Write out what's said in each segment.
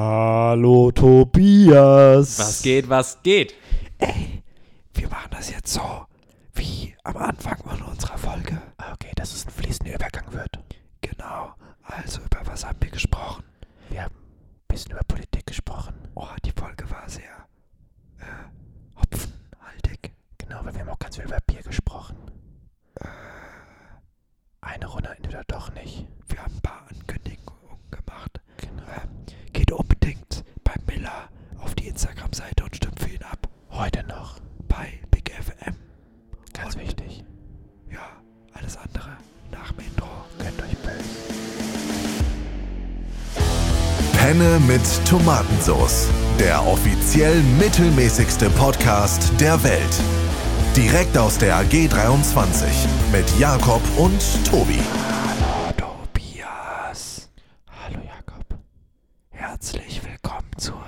Hallo Tobias. Was geht, was geht? Ey, wir machen das jetzt so, wie am Anfang von unserer Folge. Okay, dass es ein fließender Übergang wird. Genau. Also, über was haben wir gesprochen? Wir haben ein bisschen über Politik gesprochen. Oh, die Folge war sehr äh, hopfenhaltig. Genau, weil wir haben auch ganz viel über Bier gesprochen. Eine Runde entweder doch nicht. Wir haben ein paar Ankündigungen gemacht. Genau. Ähm, geht unbedingt bei Miller auf die Instagram-Seite und stimmt für ihn ab. Heute noch. Bei Big FM. Ganz Und- wichtig. Ja, alles andere nach dem Intro. Gönnt euch böse. Penne mit Tomatensauce. Der offiziell mittelmäßigste Podcast der Welt. Direkt aus der AG 23 mit Jakob und Tobi. Hallo Tobias. Hallo Jakob. Herzlich willkommen zur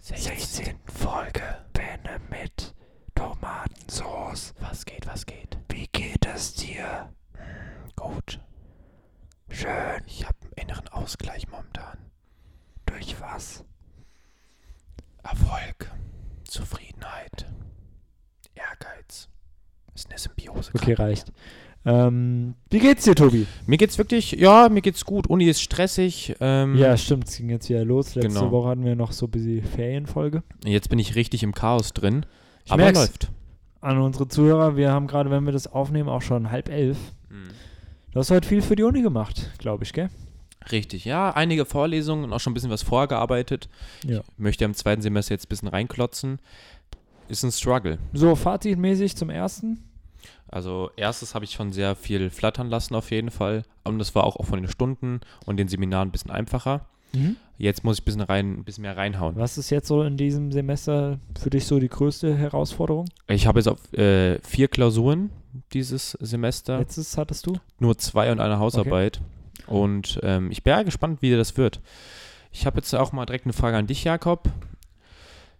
16. Folge Penne mit Tomatensauce. Was geht, was geht? Wie geht es dir? Gut. Schön. Ich habe einen inneren Ausgleich momentan. Durch was? Erfolg. Zufriedenheit. Ehrgeiz. Ist eine Symbiose. Okay, reicht. Ähm, wie geht's dir, Tobi? Mir geht's wirklich, ja, mir geht's gut. Uni ist stressig. Ähm, Ja, stimmt, es ging jetzt wieder los. Letzte Genau. Woche hatten wir noch so ein bisschen Ferienfolge. Jetzt bin ich richtig im Chaos drin. Ich aber merk's. läuft. An unsere Zuhörer, wir haben gerade, wenn wir das aufnehmen, auch schon halb elf. Du hast heute viel für die Uni gemacht, glaube ich, gell? Richtig, ja. Einige Vorlesungen und auch schon ein bisschen was vorgearbeitet. Ja. Möchte im zweiten Semester jetzt ein bisschen reinklotzen. Ist ein Struggle. So, fazitmäßig zum ersten. Also erstes habe ich schon sehr viel flattern lassen auf jeden Fall. Und das war auch, auch von den Stunden und den Seminaren ein bisschen einfacher. Jetzt muss ich ein bisschen, rein, ein bisschen mehr reinhauen. Was ist jetzt so in diesem Semester für dich so die größte Herausforderung? Ich habe jetzt auf äh, vier Klausuren dieses Semester. Letztes hattest du? Nur zwei und eine Hausarbeit. Und ähm, ich bin ja gespannt, wie das wird. Ich habe jetzt auch mal direkt eine Frage an dich, Jakob.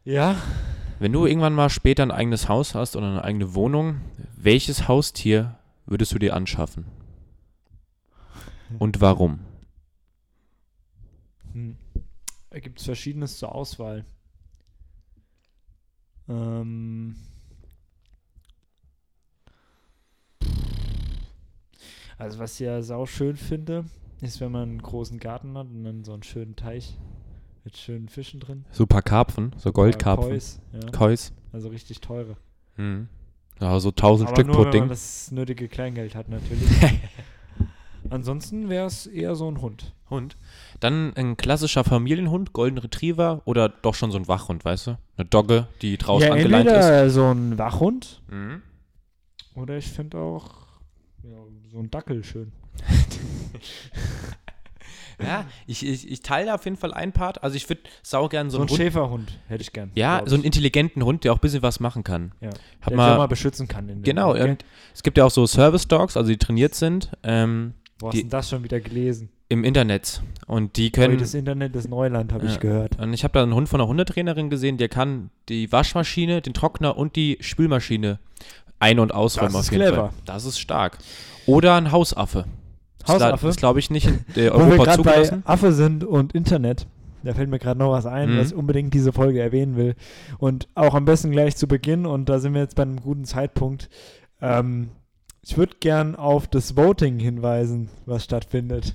Ja. Wenn du irgendwann mal später ein eigenes Haus hast oder eine eigene Wohnung, welches Haustier würdest du dir anschaffen? Und warum? Hm. Da gibt es Verschiedenes zur Auswahl. Ähm. Also was ich ja sau schön finde, ist, wenn man einen großen Garten hat und dann so einen schönen Teich mit schönen Fischen drin. Super Karpfen, so Goldkarpfen. Kois, ja. Kois. Also richtig teure. Mhm. Ja, so 1000 Aber Stück nur, pro wenn Ding. man das nötige Kleingeld hat natürlich. Ansonsten wäre es eher so ein Hund. Hund. Dann ein klassischer Familienhund, Golden Retriever oder doch schon so ein Wachhund, weißt du? Eine Dogge, die draußen ja, angeleint ist. so ein Wachhund Mhm. oder ich finde auch ja, so ein Dackel schön. Ja, ich, ich, ich teile auf jeden Fall einen Part. Also ich würde sau gern so So einen ein Hund. Schäferhund hätte ich gern. Ja, so einen intelligenten Hund, der auch ein bisschen was machen kann. ja. Hab der mal, mal beschützen kann. Genau, Moment, und es gibt ja auch so Service Dogs, also die trainiert sind ähm, Wo hast die- denn das schon wieder gelesen? im Internet. Und die können. Heute das Internet ist Neuland, habe Ja. ich gehört. Und ich habe da einen Hund von einer Hundetrainerin gesehen, der kann die Waschmaschine, den Trockner und die Spülmaschine ein- und ausräumen Das auf ist jeden clever. Fall. Das ist stark. Oder ein Hausaffe. Hausaffe? Das glaube ich nicht in äh, Wo wir Europa gerade bei. Affe sind und Internet, da fällt mir gerade noch was ein, Mhm. was ich unbedingt diese Folge erwähnen will. Und auch am besten gleich zu Beginn, und da sind wir jetzt bei einem guten Zeitpunkt. Ähm, ich würde gern auf das Voting hinweisen, was stattfindet.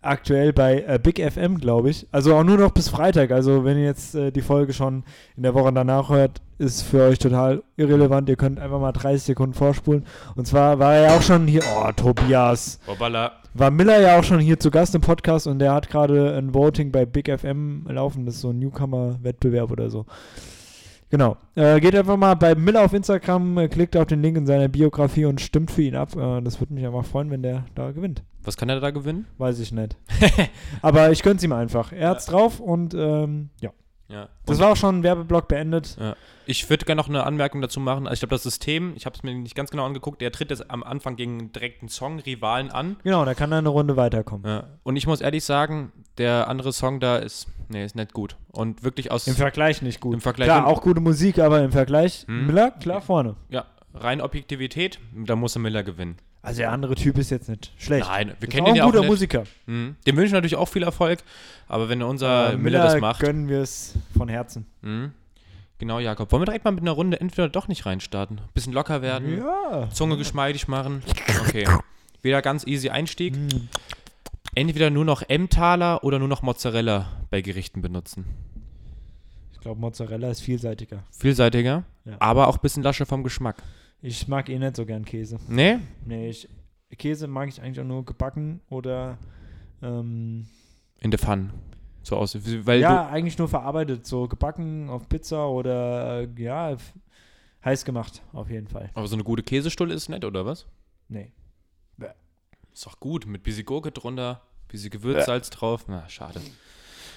Aktuell bei äh, Big FM, glaube ich. Also auch nur noch bis Freitag. Also wenn ihr jetzt äh, die Folge schon in der Woche danach hört, ist für euch total irrelevant. Ihr könnt einfach mal 30 Sekunden vorspulen. Und zwar war er ja auch schon hier. Oh, Tobias Hoppala. war Miller ja auch schon hier zu Gast im Podcast und der hat gerade ein Voting bei Big FM laufen. Das ist so ein Newcomer-Wettbewerb oder so. Genau. Äh, geht einfach mal bei Miller auf Instagram, äh, klickt auf den Link in seiner Biografie und stimmt für ihn ab. Äh, das würde mich einfach freuen, wenn der da gewinnt. Was kann er da gewinnen? Weiß ich nicht. Aber ich gönn's ihm einfach. Er hat's drauf und ähm, ja. Ja. Das war auch schon ein Werbeblock beendet. Ja. Ich würde gerne noch eine Anmerkung dazu machen. Also ich glaube, das System, ich habe es mir nicht ganz genau angeguckt, der tritt jetzt am Anfang gegen einen Song-Rivalen an. Genau, da kann er eine Runde weiterkommen. Ja. Und ich muss ehrlich sagen, der andere Song da ist, nee, ist nicht gut. Und wirklich aus, Im Vergleich nicht gut. Im Vergleich- Klar, auch gute Musik, aber im Vergleich Hm. Miller klar vorne. ja, rein Objektivität, da muss der Miller gewinnen. Also der andere Typ ist jetzt nicht schlecht. Nein, wir Ist kennen ihn ein ja auch guter nicht. Musiker. Mhm. Dem wünschen natürlich auch viel Erfolg, aber wenn unser Äh, Miller, das macht. gönnen wir es von Herzen. Mhm. Genau, Jakob. Wollen wir direkt mal mit einer Runde entweder doch nicht reinstarten? Bisschen locker werden, Ja. Zunge geschmeidig machen. Okay. Wieder ganz easy Einstieg. Hm. Entweder nur noch Emmentaler oder nur noch Mozzarella bei Gerichten benutzen. Ich glaube, Mozzarella ist vielseitiger. Vielseitiger, Ja. aber auch ein bisschen lascher vom Geschmack. Ich mag eh nicht so gern Käse. Nee? Nee, ich, Käse mag ich eigentlich auch nur gebacken oder ähm, In der Pfanne. So aus. Weil ja, eigentlich nur verarbeitet, so gebacken auf Pizza oder äh, ja, heiß gemacht, auf jeden Fall. Aber so eine gute Käsestulle ist nett, oder was? Nee. Ist doch gut. Mit bisschen Gurke drunter, bisschen Gewürzsalz drauf. Na, schade.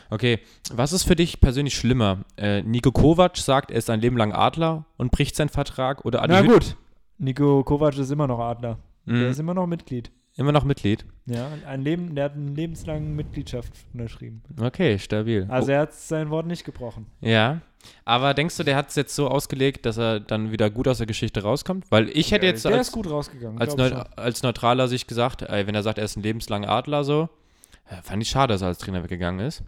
Okay, was ist für dich persönlich schlimmer? Äh, Nico Kovac sagt, er ist ein Leben lang Adler und bricht seinen Vertrag oder Adi Na Hütt- gut, Nico Kovac ist immer noch Adler. Mhm. ist immer noch Mitglied. Immer noch Mitglied. Ja, ein Leben, der hat eine lebenslange Mitgliedschaft unterschrieben. Okay, stabil. Also er hat sein Wort nicht gebrochen. Oh, ja. Aber denkst du, der hat es jetzt so ausgelegt, dass er dann wieder gut aus der Geschichte rauskommt? Weil ich hätte jetzt der als, ist gut rausgegangen. als, Neu schon. als Neutraler sich gesagt, ey, wenn er sagt, er ist ein lebenslanger Adler so, äh, fand ich schade, dass er als Trainer weggegangen ist.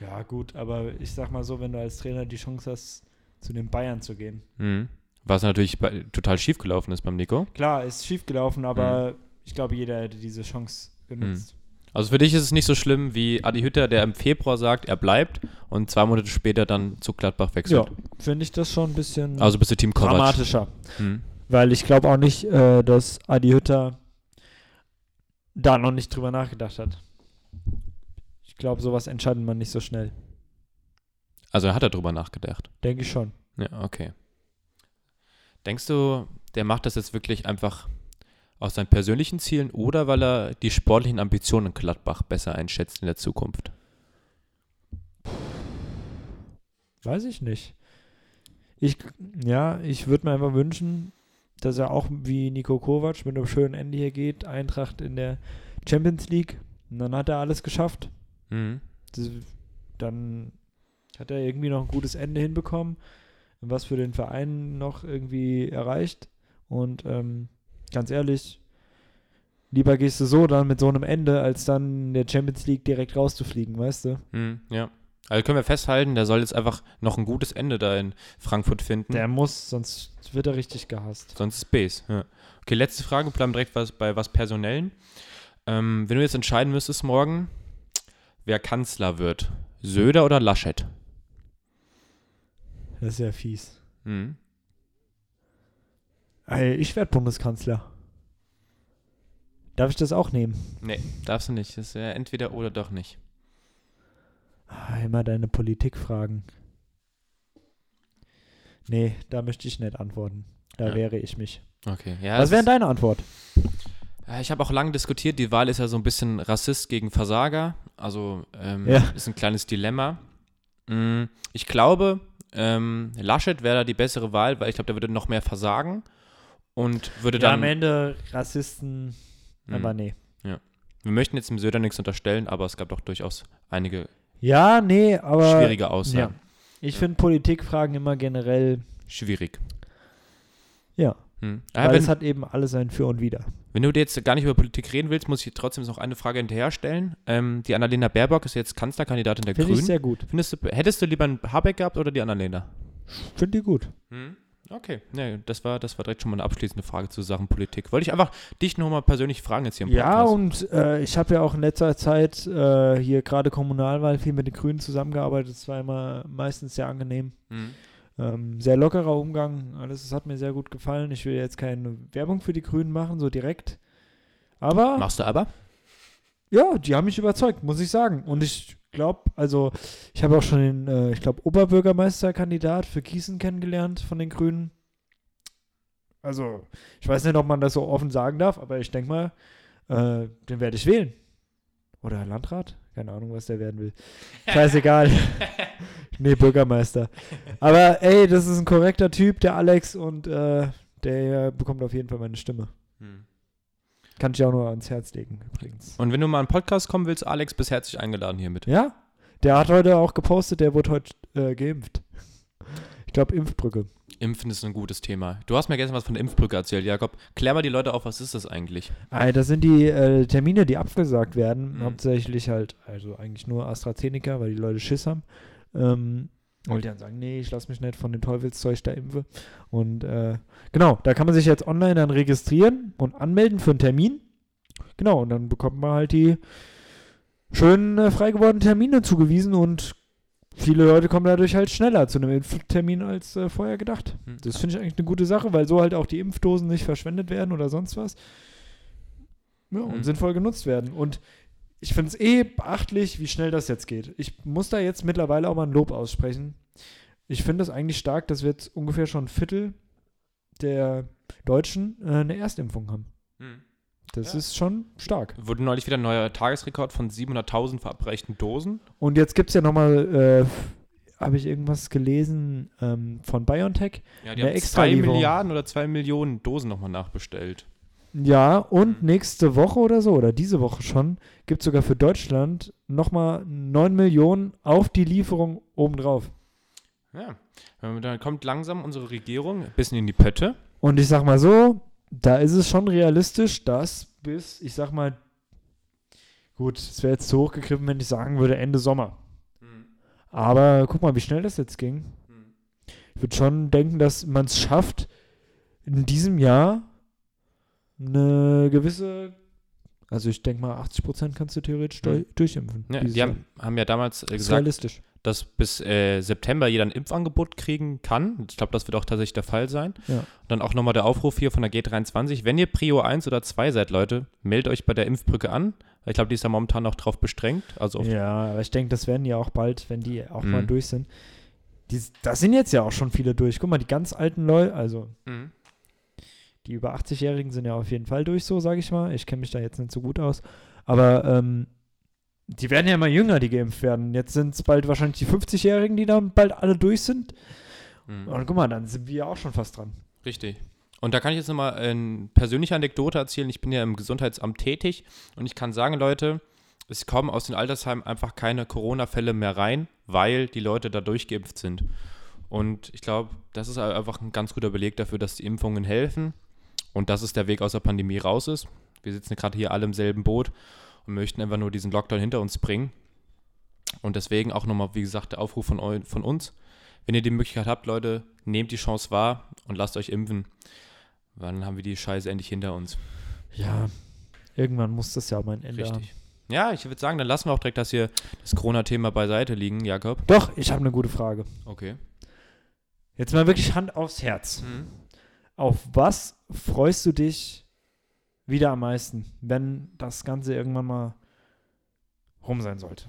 Ja, gut, aber ich sag mal so, wenn du als Trainer die Chance hast, zu den Bayern zu gehen. Mhm. Was natürlich bei, total schief gelaufen ist beim Nico. Klar, ist schief gelaufen, Mhm. aber ich glaube, jeder hätte diese Chance genutzt. Also für dich ist es nicht so schlimm wie Adi Hütter, der im Februar sagt, er bleibt und zwei Monate später dann zu Gladbach Ja, wechselt. finde ich das schon ein bisschen Also bist du Team Kovac. dramatischer. Mhm. Weil ich glaube auch nicht, äh, dass Adi Hütter da noch nicht drüber nachgedacht hat. Ich glaube, sowas entscheidet man nicht so schnell. Also er hat darüber nachgedacht. Denke ich schon. Ja, okay. Denkst du, der macht das jetzt wirklich einfach aus seinen persönlichen Zielen oder weil er die sportlichen Ambitionen in Gladbach besser einschätzt in der Zukunft? Weiß ich nicht. Ich, ja, ich würde mir einfach wünschen, dass er auch wie Nico Kovac mit einem schönen Ende hier geht, Eintracht in der Champions League. Und dann hat er alles geschafft. Mhm. Das, dann hat er irgendwie noch ein gutes Ende hinbekommen, was für den Verein noch irgendwie erreicht. Und ähm, ganz ehrlich, lieber gehst du so dann mit so einem Ende, als dann in der Champions League direkt rauszufliegen, weißt du? Mhm. Ja. Also können wir festhalten, der soll jetzt einfach noch ein gutes Ende da in Frankfurt finden. Der muss, sonst wird er richtig gehasst. Sonst ist Base. Ja. Okay, letzte Frage, bleiben direkt was, bei was Personellen. Ähm, wenn du jetzt entscheiden müsstest morgen, wer Kanzler wird, Söder oder Laschet? Das ist ja fies. Mhm. Ey, ich werde Bundeskanzler. Darf ich das auch nehmen? Nee, darfst du nicht. Das ist ja entweder oder doch nicht. Ah, immer deine Politikfragen. Nee, da möchte ich nicht antworten. Da Ja. wehre ich mich. Okay. Ja, Was wäre deine Antwort? Ja, Ich habe auch lange diskutiert, die Wahl ist ja so ein bisschen Rassist gegen Versager. Also ähm, Ja. ist ein kleines Dilemma. Mm, Ich glaube, ähm, Laschet wäre da die bessere Wahl, weil ich glaube, der würde noch mehr versagen und würde Ja, dann. am Ende Rassisten, Mm. aber nee. Wir möchten jetzt dem Söder nichts unterstellen, aber es gab doch durchaus einige Ja, nee, aber schwierige Aussagen. ich finde Politikfragen immer generell, Schwierig. ja, Hm. Ja, weil es hat eben alles ein Für und Wider. Wenn du jetzt gar nicht über Politik reden willst, muss ich trotzdem noch eine Frage hinterher stellen. Ähm, die Annalena Baerbock ist jetzt Kanzlerkandidatin der Finde ich Grünen. sehr gut. Findest du, hättest du lieber einen Habeck gehabt oder die Annalena? Finde die gut. Hm? Okay, nee, das war, das war direkt schon mal eine abschließende Frage zu Sachen Politik. Wollte ich einfach dich nochmal persönlich fragen jetzt hier im Ja, Podcast. und äh, ich habe ja auch in letzter Zeit äh, hier gerade Kommunalwahl viel mit den Grünen zusammengearbeitet. Es war immer meistens sehr angenehm. Hm. Ähm, sehr lockerer Umgang. Alles, das hat mir sehr gut gefallen. Ich will jetzt keine Werbung für die Grünen machen, so direkt. Aber Machst du aber? ja, die haben mich überzeugt, muss ich sagen. Und ich glaube, also ich habe auch schon den, äh, ich glaube, Oberbürgermeisterkandidat für Gießen kennengelernt von den Grünen. Also, ich weiß nicht, ob man das so offen sagen darf, aber ich denke mal, äh, den werde ich wählen. Oder Landrat? Keine Ahnung, was der werden will. Scheißegal. nee, Bürgermeister. Aber ey, das ist ein korrekter Typ, der Alex, und äh, der bekommt auf jeden Fall meine Stimme. Hm. Kann ich auch nur ans Herz legen, übrigens. Und wenn du mal einen Podcast kommen willst, Alex, bist herzlich eingeladen hiermit. Ja, der hat heute auch gepostet, der wurde heute äh, geimpft. Ich glaube, Impfbrücke. Impfen ist ein gutes Thema. Du hast mir gestern was von der Impfbrücke erzählt, Jakob. Klär mal die Leute auf, was ist das eigentlich? Ah, das sind die äh, Termine, die abgesagt werden. Mhm. Hauptsächlich halt, also eigentlich nur AstraZeneca, weil die Leute Schiss haben. Ähm, und die dann sagen, nee, ich lasse mich nicht von dem Teufelszeug da impfen. Und äh, genau, da kann man sich jetzt online dann registrieren und anmelden für einen Termin. Genau, und dann bekommt man halt die schönen äh, frei gewordenen Termine zugewiesen und viele Leute kommen dadurch halt schneller zu einem Impftermin als äh, vorher gedacht. Hm. Das finde ich eigentlich eine gute Sache, weil so halt auch die Impfdosen nicht verschwendet werden oder sonst was. Ja, und Mhm. sinnvoll genutzt werden. Und ich finde es eh beachtlich, wie schnell das jetzt geht. Ich muss da jetzt mittlerweile auch mal ein Lob aussprechen. Ich finde es eigentlich stark, dass wir jetzt ungefähr schon ein Viertel der Deutschen äh, eine Erstimpfung haben. Das Ja. ist schon stark. Wurde neulich wieder ein neuer Tagesrekord von 700.000 verabreichten Dosen. Und jetzt gibt es ja nochmal, äh, habe ich irgendwas gelesen ähm, von BioNTech. Ja, die haben extra zwei Lieferung. Milliarden oder zwei Millionen Dosen nochmal nachbestellt. Ja, und Mhm. nächste Woche oder so, oder diese Woche schon, gibt es sogar für Deutschland nochmal 9 Millionen auf die Lieferung obendrauf. Ja, dann kommt langsam unsere Regierung ein bisschen in die Pötte. Und ich sag mal so, da ist es schon realistisch, dass bis, ich sag mal, gut, es wäre jetzt zu hoch gegriffen, wenn ich sagen würde, Ende Sommer. Aber guck mal, wie schnell das jetzt ging. Ich würde schon denken, dass man es schafft, in diesem Jahr eine gewisse, also ich denke mal, 80 Prozent kannst du theoretisch Mhm. durch, durchimpfen. Ja, die haben, haben ja damals äh, gesagt, realistisch. Dass bis äh, September jeder ein Impfangebot kriegen kann. Ich glaube, das wird auch tatsächlich der Fall sein. Ja. Dann auch nochmal der Aufruf hier von der G23. Wenn ihr Prio 1 oder 2 seid, Leute, meldet euch bei der Impfbrücke an. Ich glaube, die ist da momentan noch drauf bestrengt. Also Ja, aber ich denke, das werden ja auch bald, wenn die auch Mhm. mal durch sind. Die, da sind jetzt ja auch schon viele durch. Guck mal, die ganz alten Leute, also Mhm. die über 80-Jährigen sind ja auf jeden Fall durch, so sage ich mal. Ich kenne mich da jetzt nicht so gut aus. Aber ähm, die werden ja immer jünger, die geimpft werden. Jetzt sind es bald wahrscheinlich die 50-Jährigen, die dann bald alle durch sind. Mhm. Und guck mal, dann sind wir ja auch schon fast dran. Richtig. Und da kann ich jetzt nochmal eine persönliche Anekdote erzählen. Ich bin ja im Gesundheitsamt tätig und ich kann sagen, Leute, es kommen aus den Altersheimen einfach keine Corona-Fälle mehr rein, weil die Leute da durchgeimpft sind. Und ich glaube, das ist einfach ein ganz guter Beleg dafür, dass die Impfungen helfen und dass es der Weg aus der Pandemie raus ist. Wir sitzen gerade hier alle im selben Boot und möchten einfach nur diesen Lockdown hinter uns bringen. Und deswegen auch nochmal, wie gesagt, der Aufruf von, eu von uns. Wenn ihr die Möglichkeit habt, Leute, nehmt die Chance wahr und lasst euch impfen. Weil Dann haben wir die Scheiße endlich hinter uns. Ja, irgendwann muss das ja auch mal ein Ende haben. Richtig. Ja, ich würde sagen, dann lassen wir auch direkt das hier, das Corona-Thema beiseite liegen, Jakob. Doch, ich habe eine gute Frage. Okay. Jetzt mal wirklich Hand aufs Herz. Auf was freust du dich wieder am meisten, wenn das Ganze irgendwann mal rum sein sollte?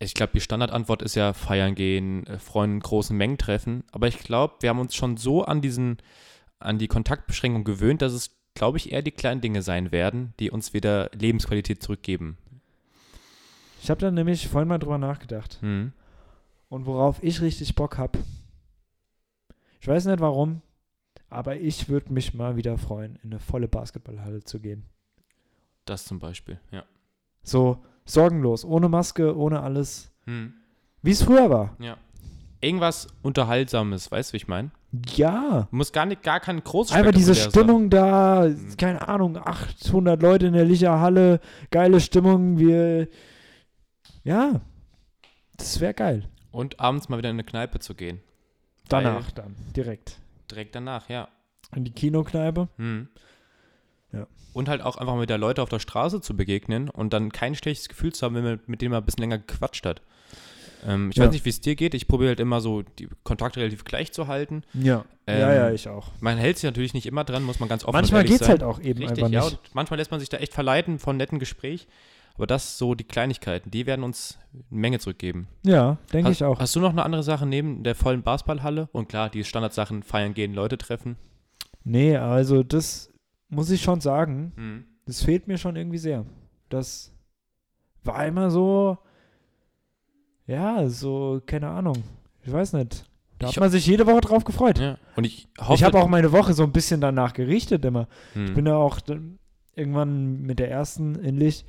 Ich glaube, die Standardantwort ist ja feiern gehen, äh, Freunde in großen Mengen treffen. Aber ich glaube, wir haben uns schon so an diesen, an die Kontaktbeschränkung gewöhnt, dass es, glaube ich, eher die kleinen Dinge sein werden, die uns wieder Lebensqualität zurückgeben. Ich habe da nämlich vorhin mal drüber nachgedacht. Hm. Und worauf ich richtig Bock habe. Ich weiß nicht warum, aber ich würde mich mal wieder freuen, in eine volle Basketballhalle zu gehen. Das zum Beispiel, ja. So sorgenlos, ohne Maske, ohne alles. Hm. Wie es früher war. Ja. Irgendwas Unterhaltsames, weißt du, wie ich meine? Ja. Muss gar nicht, gar kein großes Einfach diese Stimmung da, Mhm. keine Ahnung, 800 Leute in der Licher Halle, geile Stimmung, wir, ja, das wäre geil. sein. Und abends mal wieder in eine Kneipe zu gehen. Danach Weil- dann, direkt. Direkt danach, ja. In die Kinokneipe. Hm. Ja. Und halt auch einfach mit der Leute auf der Straße zu begegnen und dann kein schlechtes Gefühl zu haben, wenn man mit denen mal ein bisschen länger gequatscht hat. Ähm, ich Ja. weiß nicht, wie es dir geht. Ich probiere halt immer so, die Kontakte relativ gleich zu halten. Ja. Ähm, ja, ja, ich auch. Man hält sich natürlich nicht immer dran, muss man ganz offen Manchmal und ehrlich geht's sein. halt auch eben Richtig, einfach ja. nicht. Und manchmal lässt man sich da echt verleiten von netten Gespräch. Aber das so die Kleinigkeiten, die werden uns eine Menge zurückgeben. Ja, denke ich auch. Hast du noch eine andere Sache neben der vollen Basketballhalle? Und klar, die Standardsachen, feiern gehen, Leute treffen. Nee, also das muss ich schon sagen, Mhm. das fehlt mir schon irgendwie sehr. Das war immer so, ja, so, keine Ahnung, ich weiß nicht. Da Ich hat man sich jede Woche drauf gefreut. Ja. Und ich hoffe. ich habe auch meine Woche so ein bisschen danach gerichtet immer. Mhm. Ich bin ja auch irgendwann mit der ersten endlich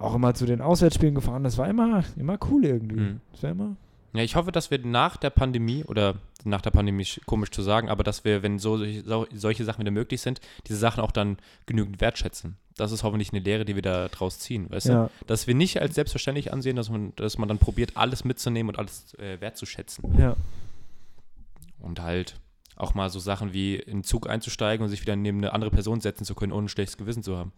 auch immer zu den Auswärtsspielen gefahren. Das war immer, immer cool irgendwie. Mhm. Das war immer. Ja, ich hoffe, dass wir nach der Pandemie oder nach der Pandemie sch- komisch zu sagen, aber dass wir, wenn so solche, so- solche Sachen wieder möglich sind, diese Sachen auch dann genügend wertschätzen. Das ist hoffentlich eine Lehre, die wir da draus ziehen, weißt du? Ja, Dass wir nicht als selbstverständlich ansehen, dass man, dass man dann probiert, alles mitzunehmen und alles äh, wertzuschätzen. ja. Und halt auch mal so Sachen wie in einen Zug einzusteigen und sich wieder neben eine andere Person setzen zu können, ohne ein schlechtes Gewissen zu haben.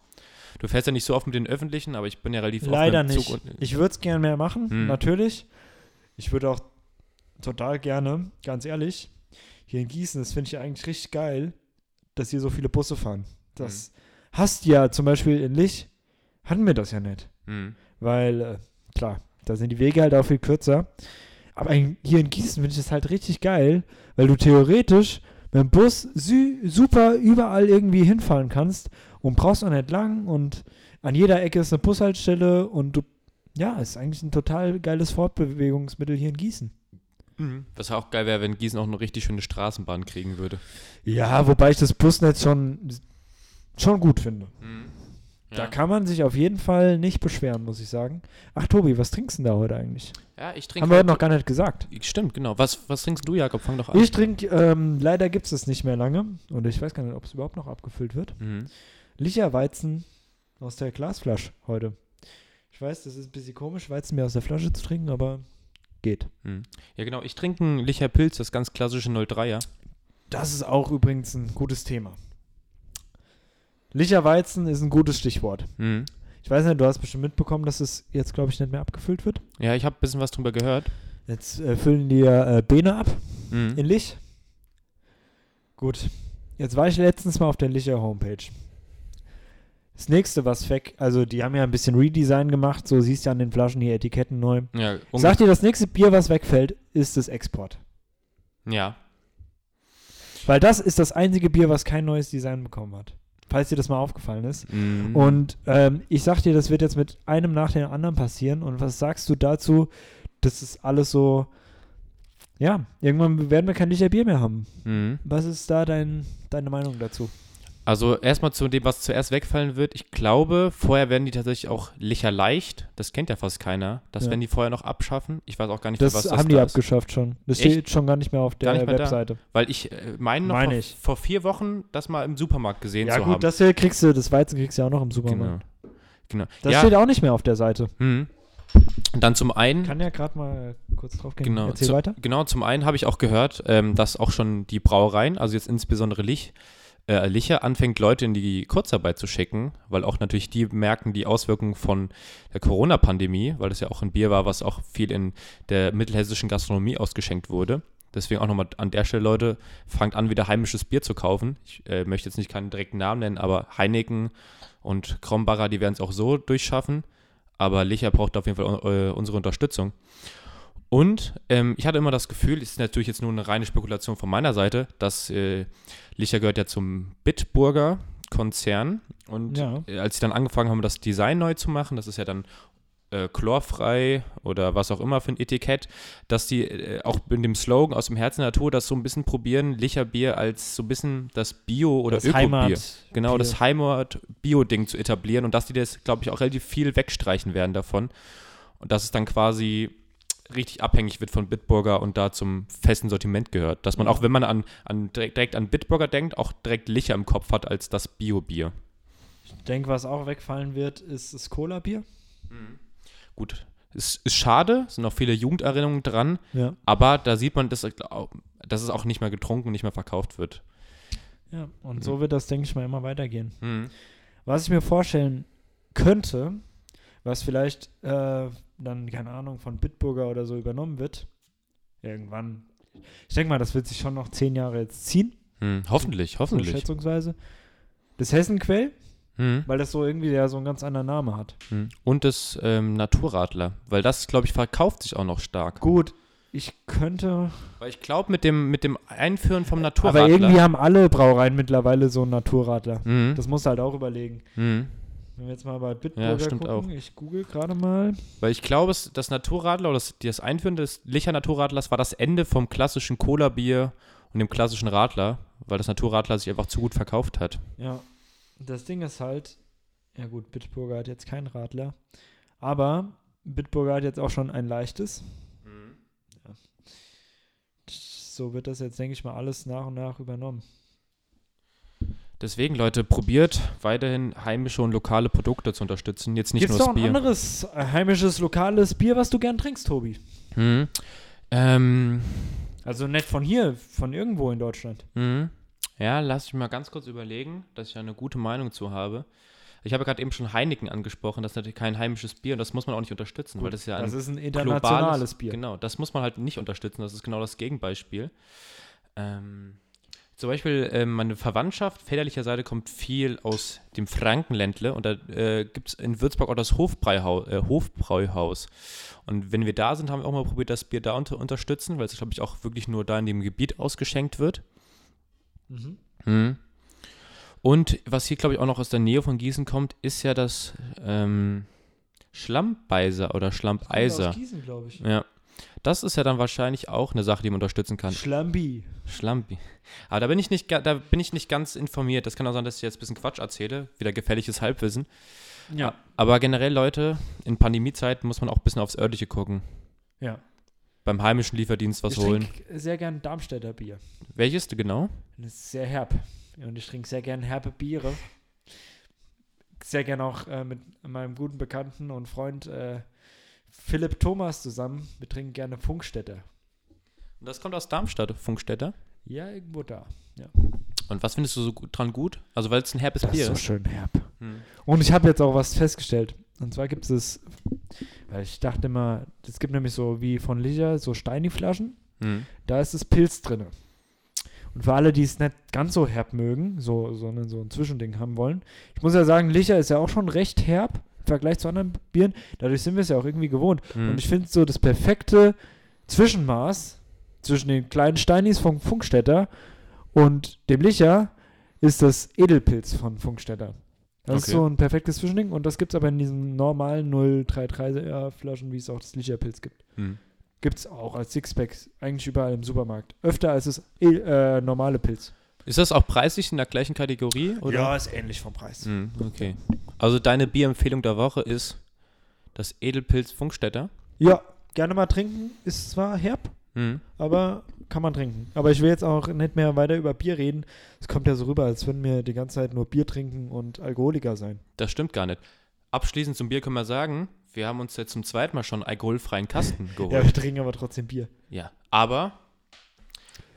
Du fährst ja nicht so oft mit den Öffentlichen, aber ich bin ja relativ Leider oft mit dem nicht. Zug und, Ich würde es gerne mehr machen, Hm. natürlich. Ich würde auch total gerne, ganz ehrlich, hier in Gießen, das finde ich ja eigentlich richtig geil, dass hier so viele Busse fahren. Das Hm. hast ja zum Beispiel in Lich, hatten wir das ja nicht. Hm. Weil, äh, klar, da sind die Wege halt auch viel kürzer. Aber hier in Gießen finde ich das halt richtig geil, weil du theoretisch mit dem Bus sü super überall irgendwie hinfahren kannst und brauchst auch nicht lang und an jeder Ecke ist eine Bushaltestelle und du, ja, ist eigentlich ein total geiles Fortbewegungsmittel hier in Gießen. Mhm. Was auch geil wäre, wenn Gießen auch eine richtig schöne Straßenbahn kriegen würde. Ja, wobei ich das Busnetz schon, schon gut finde. Da Ja. kann man sich auf jeden Fall nicht beschweren, muss ich sagen. Ach, Tobi, was trinkst du denn da heute eigentlich? ja, ich trinke. Haben wir heute noch gar nicht gesagt. Stimmt, genau. Was, was trinkst du, Jakob? Fang doch an. Ich trinke, ähm, leider gibt es das nicht mehr lange und ich weiß gar nicht, ob es überhaupt noch abgefüllt wird. Mhm. Licher Weizen aus der Glasflasche heute. Ich weiß, das ist ein bisschen komisch, Weizen mehr aus der Flasche zu trinken, aber geht. Mhm. Ja, genau. Ich trinke einen Licher Pilz, das ganz klassische 03er. Das ist auch übrigens ein gutes Thema. Licher Weizen ist ein gutes Stichwort. Mhm. Ich weiß nicht, du hast bestimmt mitbekommen, dass es jetzt, glaube ich, nicht mehr abgefüllt wird. Ja, ich habe ein bisschen was drüber gehört. Jetzt äh, füllen die äh, Beene ab Mhm. in Lich. Gut. Jetzt war ich letztens mal auf der Licher Homepage. Das nächste, was weg, also die haben ja ein bisschen Redesign gemacht, so siehst du an den Flaschen hier Etiketten neu. Ja, Ich sag dir, das nächste Bier, was wegfällt, ist das Export. ja. Weil das ist das einzige Bier, was kein neues Design bekommen hat. Falls dir das mal aufgefallen ist. Mhm. Und ähm, ich sag dir, das wird jetzt mit einem nach dem anderen passieren. Und was sagst du dazu? Das ist alles so. Ja, irgendwann werden wir kein Licher Bier mehr haben. Mhm. Was ist da dein, deine Meinung dazu? Also erstmal zu dem, was zuerst wegfallen wird. Ich glaube, vorher werden die tatsächlich auch Licher leicht. Das kennt ja fast keiner. Das Ja. werden die vorher noch abschaffen. Ich weiß auch gar nicht, Das was das haben die da ist. abgeschafft schon. Das Echt? steht schon gar nicht mehr auf der mehr da? Webseite. Weil ich äh, meine noch Meine vor, ich. vor vier Wochen das mal im Supermarkt gesehen Ja, zu gut, haben. das hier kriegst du, das Weizen kriegst du ja auch noch im genau. Supermarkt. genau. Das ja, steht auch nicht mehr auf der Seite. mhm. Und dann zum einen Kann ja gerade mal kurz drauf gehen. Genau, Erzähl zu, weiter. genau, zum einen habe ich auch gehört, ähm, dass auch schon die Brauereien, also jetzt insbesondere Lich, äh, Licher, anfängt, Leute in die Kurzarbeit zu schicken, weil auch natürlich die merken die Auswirkungen von der Corona-Pandemie, weil das ja auch ein Bier war, was auch viel in der mittelhessischen Gastronomie ausgeschenkt wurde. Deswegen auch nochmal an der Stelle, Leute, fangt an, wieder heimisches Bier zu kaufen. Ich äh, möchte jetzt nicht keinen direkten Namen nennen, aber Heineken und Krombacher, die werden es auch so durchschaffen. Aber Licher braucht auf jeden Fall äh, unsere Unterstützung. Und ähm, ich hatte immer das Gefühl, es ist natürlich jetzt nur eine reine Spekulation von meiner Seite, dass äh, Licher gehört ja zum Bitburger Konzern. Und Ja. äh, als sie dann angefangen haben, das Design neu zu machen, das ist ja dann äh, chlorfrei oder was auch immer für ein Etikett, dass die äh, auch mit dem Slogan aus dem Herzen der Natur das so ein bisschen probieren, Licher Bier als so ein bisschen das Bio- oder das Ökobier. Heimat. Genau, Bier. das Heimat-Bio-Ding zu etablieren und dass die das, glaube ich, auch relativ viel wegstreichen werden davon. Und dass es dann quasi richtig abhängig wird von Bitburger und da zum festen Sortiment gehört. Dass man auch, wenn man an, an, direkt, direkt an Bitburger denkt, auch direkt Licher im Kopf hat als das Bio-Bier. Ich denke, was auch wegfallen wird, ist das Cola-Bier. Gut, es ist schade, es sind auch viele Jugenderinnerungen dran, Ja. aber da sieht man, dass, dass es auch nicht mehr getrunken und nicht mehr verkauft wird. ja. Und Mhm. so wird das, denke ich mal, immer weitergehen. Mhm. Was ich mir vorstellen könnte, was vielleicht äh, dann, keine Ahnung, von Bitburger oder so übernommen wird, irgendwann. Ich denke mal, das wird sich schon noch zehn Jahre jetzt ziehen, Mhm. Hoffentlich, so hoffentlich. schätzungsweise. Das Hessenquell, Mhm. weil das so irgendwie ja so einen ganz anderen Namen hat. Mhm. Und das ähm, Naturradler, weil das, glaube ich, verkauft sich auch noch stark. Gut, ich könnte. Weil ich glaube, mit dem, mit dem Einführen vom Naturradler. Aber irgendwie haben alle Brauereien mittlerweile so einen Naturradler. Mhm. Das musst du halt auch überlegen. Mhm. Wenn wir jetzt mal bei Bitburger stimmt gucken, ich google gerade mal. Weil ich glaube, das Naturradler oder das, das Einführen des Licher Naturradlers war das Ende vom klassischen Cola-Bier und dem klassischen Radler, weil das Naturradler sich einfach zu gut verkauft hat. Ja, das Ding ist halt, ja gut, Bitburger hat jetzt keinen Radler, aber Bitburger hat jetzt auch schon ein leichtes. Ja. so wird das jetzt, denke ich mal, alles nach und nach übernommen. Deswegen, Leute, probiert weiterhin heimische und lokale Produkte zu unterstützen. Jetzt nicht Gibt es nur noch das ein Bier. anderes äh, heimisches, lokales Bier, was du gern trinkst, Tobi? Hm. Ähm, Also nicht von hier, von irgendwo in Deutschland. hm. Ja, lass mich mal ganz kurz überlegen, dass ich da eine gute Meinung zu habe. Ich habe gerade eben schon Heineken angesprochen, das ist natürlich kein heimisches Bier und das muss man auch nicht unterstützen, weil das ist ja ein das ist ein internationales Bier. Genau, das muss man halt nicht unterstützen. Das ist genau das Gegenbeispiel. Ähm, zum Beispiel äh, meine Verwandtschaft väterlicher Seite kommt viel aus dem Frankenländle und da äh, gibt es in Würzburg auch das Hofbräuhaus, äh, Hofbräuhaus. Und wenn wir da sind, haben wir auch mal probiert, das Bier da unter unterstützen, weil es, glaube ich, auch wirklich nur da in dem Gebiet ausgeschenkt wird. Mhm. Mhm. Und was hier, glaube ich, auch noch aus der Nähe von Gießen kommt, ist ja das ähm, Schlammbeiser oder Schlammbeiser. Aus Gießen, glaube ich. Ja. Das ist ja dann wahrscheinlich auch eine Sache, die man unterstützen kann. Schlambi. Schlambi. Aber da bin ich nicht, da bin ich nicht ganz informiert. Das kann auch sein, dass ich jetzt ein bisschen Quatsch erzähle. Wieder gefährliches Halbwissen. Ja. Aber generell, Leute, in Pandemiezeiten muss man auch ein bisschen aufs Örtliche gucken. Ja. Beim heimischen Lieferdienst was ich holen. trinke sehr gern Darmstädter Bier. Welches genau? Das ist sehr herb. Und ich trinke sehr gern herbe Biere. Sehr gern auch äh, mit meinem guten Bekannten und Freund äh, Philipp Thomas zusammen. Wir trinken gerne Funkstätter. Und das kommt aus Darmstadt, Funkstätter. Ja, irgendwo da. Und was findest du so gut, dran gut? Also, weil es ein herbes Das Bier ist so ist. schön herb. Hm. Und ich habe jetzt auch was festgestellt. Und zwar gibt es, weil ich dachte immer, es gibt nämlich so wie von Licher so Steini-Flaschen. Hm. Da ist das Pilz drin. Und für alle, die es nicht ganz so herb mögen, so, sondern so ein Zwischending haben wollen, ich muss ja sagen, Licher ist ja auch schon recht herb im Vergleich zu anderen Bieren. Dadurch sind wir es ja auch irgendwie gewohnt. Hm. Und ich finde so das perfekte Zwischenmaß zwischen den kleinen Steinis von Funkstätter und dem Licher ist das Edelpilz von Funkstätter. Das ist Okay. so ein perfektes Zwischending und das gibt es aber in diesen normalen 033er Flaschen, wie es auch das Licherpilz gibt. Hm. Gibt es auch als Sixpack eigentlich überall im Supermarkt. Öfter als das äh, normale Pilz. Ist das auch preislich in der gleichen Kategorie? Oder? ist ähnlich vom Preis. Hm, okay. Also deine Bierempfehlung der Woche ist das Edelpilz Funkstätter. Ja, gerne mal trinken. Ist zwar herb, Hm. aber kann man trinken. Aber ich will jetzt auch nicht mehr weiter über Bier reden. Es kommt ja so rüber, als würden wir die ganze Zeit nur Bier trinken und Alkoholiker sein. Das stimmt gar nicht. Abschließend zum Bier können wir sagen, wir haben uns jetzt zum zweiten Mal schon alkoholfreien Kasten Ja, geholt. wir trinken aber trotzdem Bier. Ja. Aber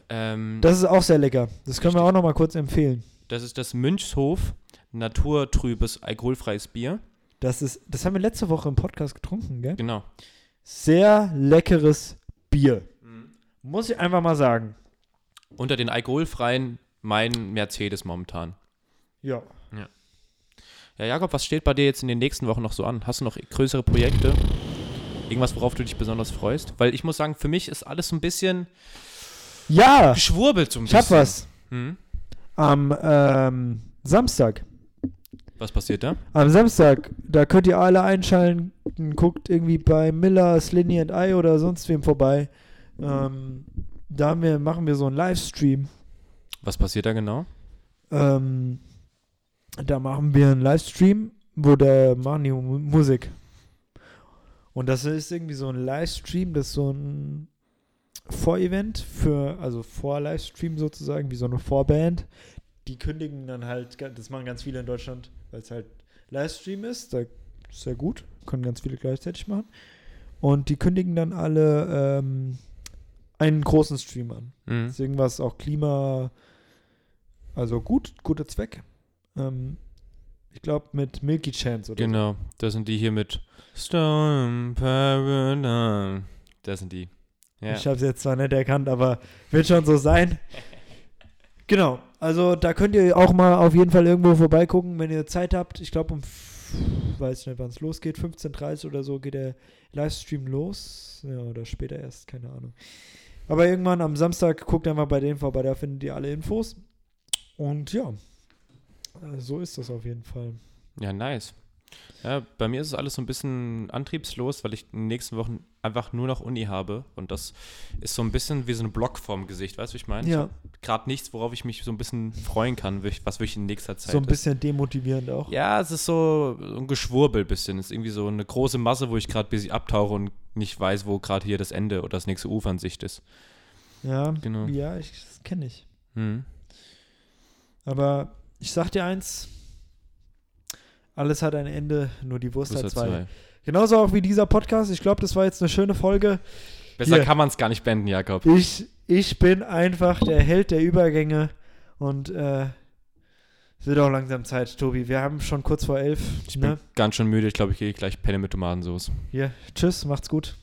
ähm, Das ist auch sehr lecker. Das können wir auch noch mal kurz empfehlen. das ist das Münchshof naturtrübes alkoholfreies Bier. Das ist, das haben wir letzte Woche im Podcast getrunken, gell? Genau. Sehr leckeres Bier. Muss ich einfach mal sagen. Unter den alkoholfreien mein Mercedes momentan. Ja. Ja, Jakob, was steht bei dir jetzt in den nächsten Wochen noch so an? Hast du noch größere Projekte? Irgendwas, worauf du dich besonders freust? Weil ich muss sagen, für mich ist alles so ein bisschen Ja, geschwurbelt so ein ich bisschen. hab was. Hm? Am ähm, Samstag. Was passiert da? Am Samstag, da könnt ihr alle einschalten, guckt irgendwie bei Miller, Slinny and I oder sonst wem vorbei. Ähm, da wir, machen wir so einen Livestream. Was passiert da genau? Ähm, da machen wir einen Livestream, wo da machen die Mu- Musik. Und das ist irgendwie so ein Livestream, das ist so ein Vorevent für, also Vor-Livestream sozusagen, wie so eine Vorband. Die kündigen dann halt, das machen ganz viele in Deutschland, weil es halt Livestream ist, da ist ja gut, können ganz viele gleichzeitig machen. Und die kündigen dann alle ähm, einen großen Stream an. Mhm. Deswegen war es auch Klima, also gut, guter Zweck. Ähm, ich glaube mit Milky Chance oder Genau, das sind die hier mit Storm Paradise. Das sind die. Ja. Ich habe es jetzt zwar nicht erkannt, aber wird schon so sein. genau, also da könnt ihr auch mal auf jeden Fall irgendwo vorbeigucken, wenn ihr Zeit habt. Ich glaube um, weiß ich nicht, wann es losgeht, 15.30 Uhr oder so geht der Livestream los. Ja, oder später erst, keine Ahnung. Aber irgendwann am Samstag guckt einfach bei denen vorbei, da findet ihr alle Infos. Und ja, so ist das auf jeden Fall. ja, nice. Ja, bei mir ist es alles so ein bisschen antriebslos, weil ich in den nächsten Wochen einfach nur noch Uni habe. Und das ist so ein bisschen wie so eine Block vorm Gesicht, weißt du, wie ich meine? Ja, Gerade nichts, worauf ich mich so ein bisschen freuen kann, was wirklich in nächster Zeit so ein ist. bisschen demotivierend auch. Ja, es ist so ein Geschwurbel bisschen. Es ist irgendwie so eine große Masse, wo ich gerade ein bisschen abtauche und nicht weiß, wo gerade hier das Ende oder das nächste Ufer in Sicht ist. Ja, Genau. ja, ich, das kenne ich. Mhm. Aber ich sag dir eins, alles hat ein Ende, nur die Wurst, Wurst hat zwei. zwei. Genauso auch wie dieser Podcast. Ich glaube, das war jetzt eine schöne Folge. Besser Hier. kann man es gar nicht beenden, Jakob. Ich, ich bin einfach der Held der Übergänge und äh, es wird auch langsam Zeit, Tobi. Wir haben schon kurz vor elf. Ich bin Ne? ganz schön müde. Ich glaube, ich gehe gleich Penne mit Tomatensauce. Hier, tschüss, macht's gut.